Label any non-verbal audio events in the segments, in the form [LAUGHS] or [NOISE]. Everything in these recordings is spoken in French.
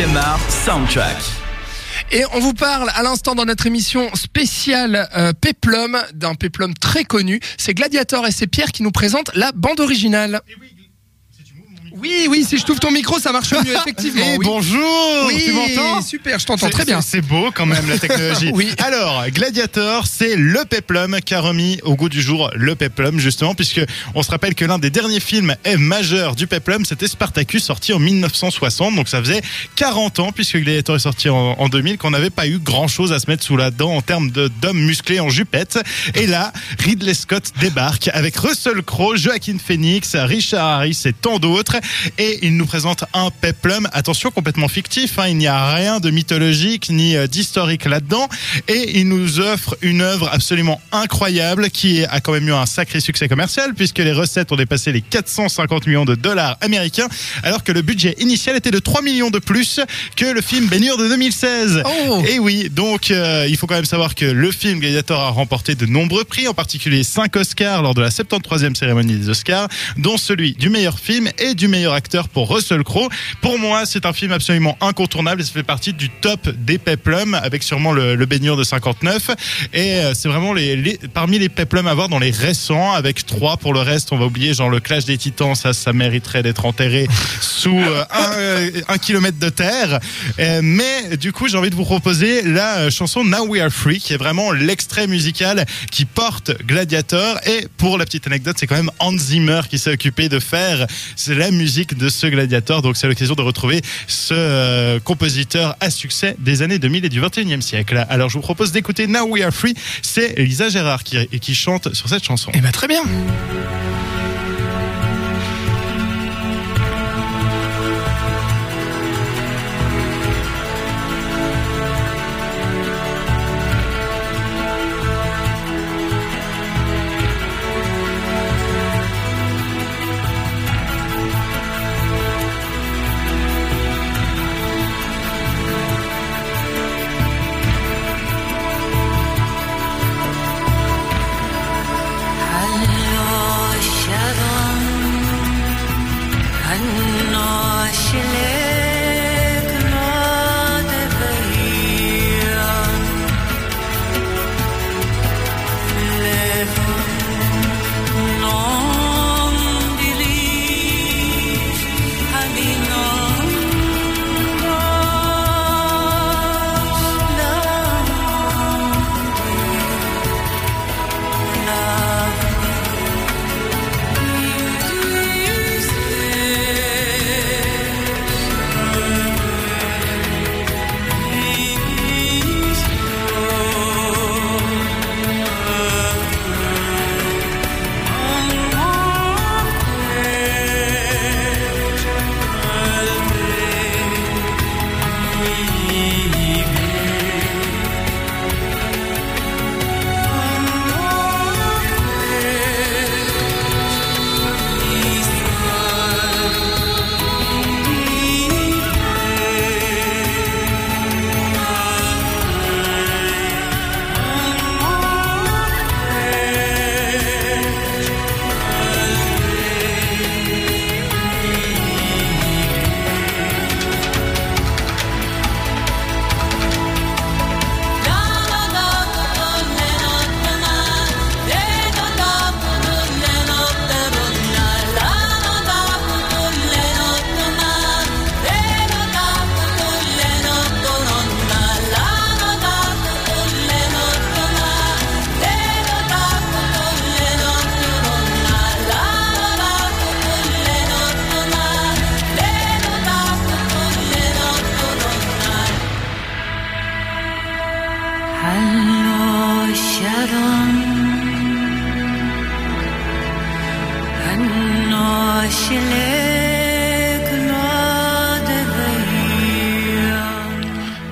7e art soundtrack. Et on vous parle à l'instant dans notre émission spéciale euh, Peplum, d'un Peplum très connu. C'est Gladiator et c'est Pierre qui nous présentent la bande originale. Oui, oui, si je t'ouvre ton micro, ça marche mieux, [LAUGHS] effectivement. Et oui. bonjour Oui, Tu m'entends super, je t'entends très bien. c'est- beau quand même la technologie. [LAUGHS] Oui. Alors, Gladiator, c'est le peplum qu'a remis au goût du jour le peplum justement puisque on se rappelle que l'un des derniers films est majeur du peplum, c'était Spartacus sorti en 1960, donc ça faisait 40 ans puisque Gladiator est sorti en, en 2000 qu'on n'avait pas eu grand chose à se mettre sous la dent en termes d'hommes musclés en jupette. Et là, Ridley Scott débarque avec Russell Crowe, Joaquin Phoenix, Richard Harris et tant d'autres et il nous présente un peplum, attention complètement fictif, hein, il n'y a rien de mythologique ni euh, d'historique là-dedans, et il nous offre une œuvre absolument incroyable qui a quand même eu un sacré succès commercial puisque les recettes ont dépassé les 450 millions de dollars américains, alors que le budget initial était de 3 millions de plus que le film Bénure de 2016. Oh. Et oui, donc euh, il faut quand même savoir que le film Gladiator a remporté de nombreux prix, en particulier 5 Oscars lors de la 73e cérémonie des Oscars, dont celui du meilleur film et du meilleur acteur pour Russell Crowe. Pour moi, c'est un film absolument incontournable et ça fait partie du top des peplums avec sûrement le, le baignure de 59. Et euh, c'est vraiment les, parmi les peplums à voir dans les récents, avec trois pour le reste, on va oublier genre le Clash des Titans, ça, ça mériterait d'être enterré sous euh, un, euh, un kilomètre de terre. Mais du coup, j'ai envie de vous proposer la chanson Now We Are Free, qui est vraiment l'extrait musical qui porte Gladiator. Et pour la petite anecdote, c'est quand même Hans Zimmer qui s'est occupé de faire la musique de ce Gladiator. Donc c'est l'occasion de retrouver ce euh, compositeur à succès des années 2000 et du 21e siècle. Alors je vous propose d'écouter Now We Are Free. C'est Lisa Gérard qui, qui chante sur cette chanson. Eh ben très bien.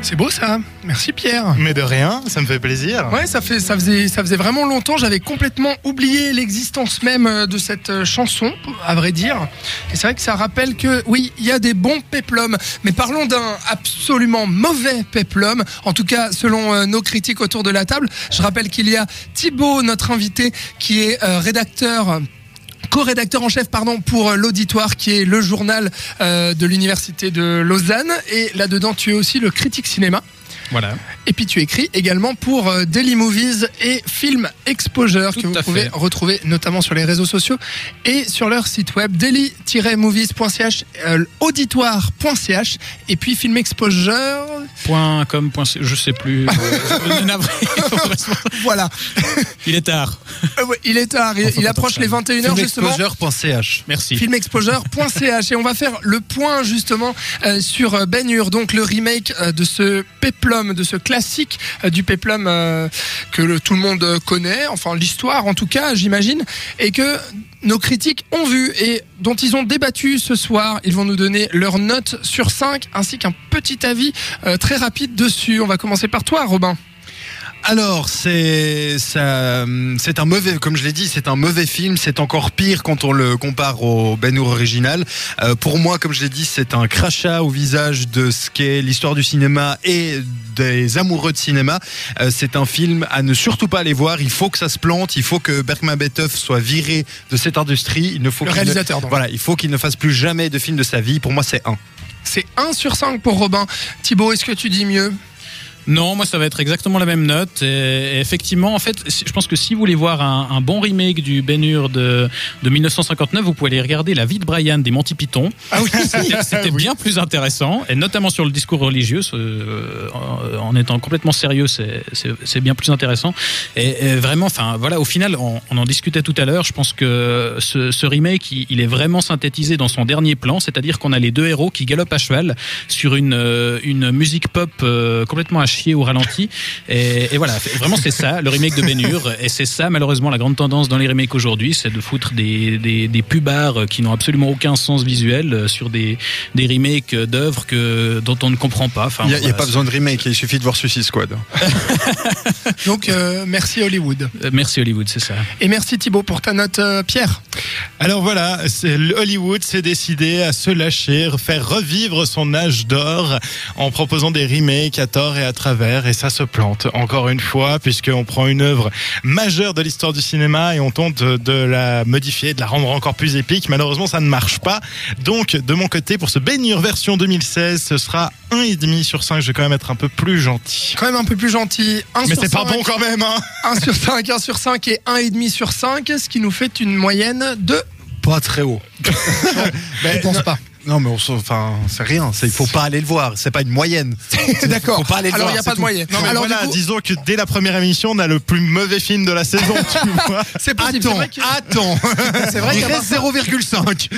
C'est beau ça. Merci Pierre. Mais de rien, ça me fait plaisir. Ouais, ça, fait, ça, faisait, ça faisait vraiment longtemps. J'avais complètement oublié l'existence même euh, de cette euh, chanson, à vrai dire. Et c'est vrai que ça rappelle que, oui, il y a des bons péplums. Mais parlons d'un absolument mauvais péplum. En tout cas, selon euh, nos critiques autour de la table. Je rappelle qu'il y a Thibaut, notre invité, qui est rédacteur co-rédacteur en chef pardon pour euh, l'auditoire qui est le journal euh, de l'université de Lausanne et là-dedans tu es aussi le critique cinéma. Voilà. Et puis tu écris également pour euh, Daily Movies et Film Exposure Tout que vous pouvez fait. retrouver notamment sur les réseaux sociaux et sur leur site web daily-movies.ch, euh, auditoire.ch et puis Film Exposure. Point com, point je sais plus. [LAUGHS] [LAUGHS] Voilà. Il est tard. Euh, ouais, il est tard, il, il approche les 21h justement. Filmexposure.ch. Merci. filmexposure.ch et on va faire le point justement euh, sur Ben Hur, donc le remake euh, de ce de ce classique euh, du péplum euh, que tout le monde connaît, enfin l'histoire en tout cas j'imagine, et que nos critiques ont vu et dont ils ont débattu ce soir. Ils vont nous donner leur note sur 5 ainsi qu'un petit avis euh, très rapide dessus. On va commencer par toi Robin. Alors, c'est un mauvais, comme je l'ai dit, c'est un mauvais film. C'est encore pire quand on le compare au Ben Hur original. Euh, pour moi, comme je l'ai dit, c'est un crachat au visage de ce qu'est l'histoire du cinéma et des amoureux de cinéma. Euh, c'est un film à ne surtout pas aller voir. Il faut que ça se plante. Il faut que Bergman Beteuf soit viré de cette industrie. Il ne faut Le ne- réalisateur. Voilà, il faut qu'il ne fasse plus jamais de film de sa vie. Pour moi, c'est un. C'est 1 sur 5 pour Robin. Thibaut, est-ce que tu dis mieux? Non, moi ça va être exactement la même note. Et, effectivement, en fait, je pense que si vous voulez voir un, un bon remake du Ben Hur de, de 1959, vous pouvez aller regarder La vie de Brian des Monty Python. Ah oui, [LAUGHS] C'était bien plus intéressant, et notamment sur le discours religieux, euh, en, en étant complètement sérieux, c'est- bien plus intéressant. Et, et vraiment, enfin voilà, au final, on, on en discutait tout à l'heure. Je pense que ce, ce remake, il, il est vraiment synthétisé dans son dernier plan, c'est-à-dire qu'on a les deux héros qui galopent à cheval sur une euh, une musique pop euh, complètement à chier au ralenti. Et, et voilà, vraiment c'est ça, le remake de Ben Hur. Et c'est ça, malheureusement, la grande tendance dans les remakes aujourd'hui, c'est de foutre des, des, des pubards qui n'ont absolument aucun sens visuel sur des, des remakes d'œuvres que, dont on ne comprend pas. Enfin, Il n'y a, pas besoin de remake. Il suffit de voir Suicide Squad. [LAUGHS] donc euh, merci Hollywood. Euh, Merci Hollywood, c'est ça. Et merci Thibaut pour ta note, euh, Pierre. Alors voilà, Hollywood s'est décidé à se lâcher, faire revivre son âge d'or en proposant des remakes à tort et à travers, et ça se plante encore une fois puisqu'on prend une œuvre majeure de l'histoire du cinéma et on tente de, la modifier, de la rendre encore plus épique. Malheureusement, ça ne marche pas. Donc, de mon côté, pour ce Ben version 2016, ce sera 1,5 sur 5. Je vais quand même être un peu plus gentil. Quand même un peu plus gentil. 1 Mais sur c'est pas 5, bon quand même, hein 1 sur 5, 1 sur 5 et 1,5 sur 5, ce qui nous fait une moyenne de... Pas très haut. [LAUGHS] Je ne pense pas. Non, mais on enfin, c'est rien. Il faut pas aller le voir. C'est pas une moyenne. [LAUGHS] D'accord. Faut pas aller le Alors voir, il n'y a pas de moyenne. Non mais Alors voilà, du coup, disons que dès la première émission, on a le plus mauvais film de la saison, [LAUGHS] c'est possible. Attends, vrai que- attends. [LAUGHS] C'est vrai Il reste ça, 0,5.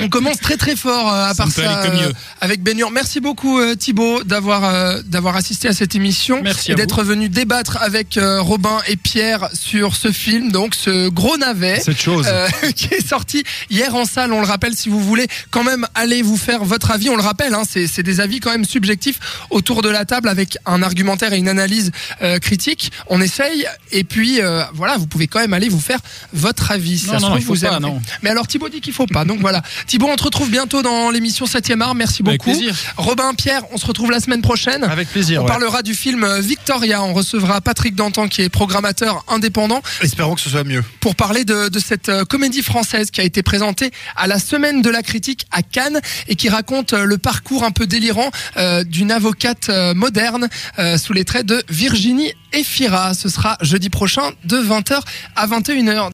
on commence très très fort euh, à Ça part ça euh, mieux. avec Hur. Merci beaucoup euh, Thibaut d'avoir euh, d'avoir assisté à cette émission Merci et d'être venu débattre avec euh, Robin et Pierre sur ce film, donc ce gros navet. Cette chose. Euh, qui est sorti hier en salle. On le rappelle, si vous voulez quand même aller vous faire votre avis, on le rappelle, hein, c'est c'est des avis quand même subjectifs autour de la table avec un argumentaire et une analyse euh, critique. On essaye et puis euh, voilà, vous pouvez quand même aller vous faire votre avis. Si Non, ça se non, trouve, il faut vous pas, aimerez. non. Mais alors Thibaut dit qu'il faut pas. Donc voilà, Thibaut, on te retrouve bientôt dans l'émission 7e art. Merci Avec beaucoup. plaisir. Robin, Pierre, on se retrouve la semaine prochaine. Avec plaisir. On ouais. parlera du film euh, Victoria. On recevra Patrick Dantan qui est programmateur indépendant Espérons que ce soit mieux. pour parler de, de cette comédie française qui a été présentée à la semaine de la critique à Cannes et qui raconte euh, le parcours un peu délirant euh, d'une avocate euh, moderne sous les traits de Virginie Efira. Ce sera jeudi prochain de 20h à 21h.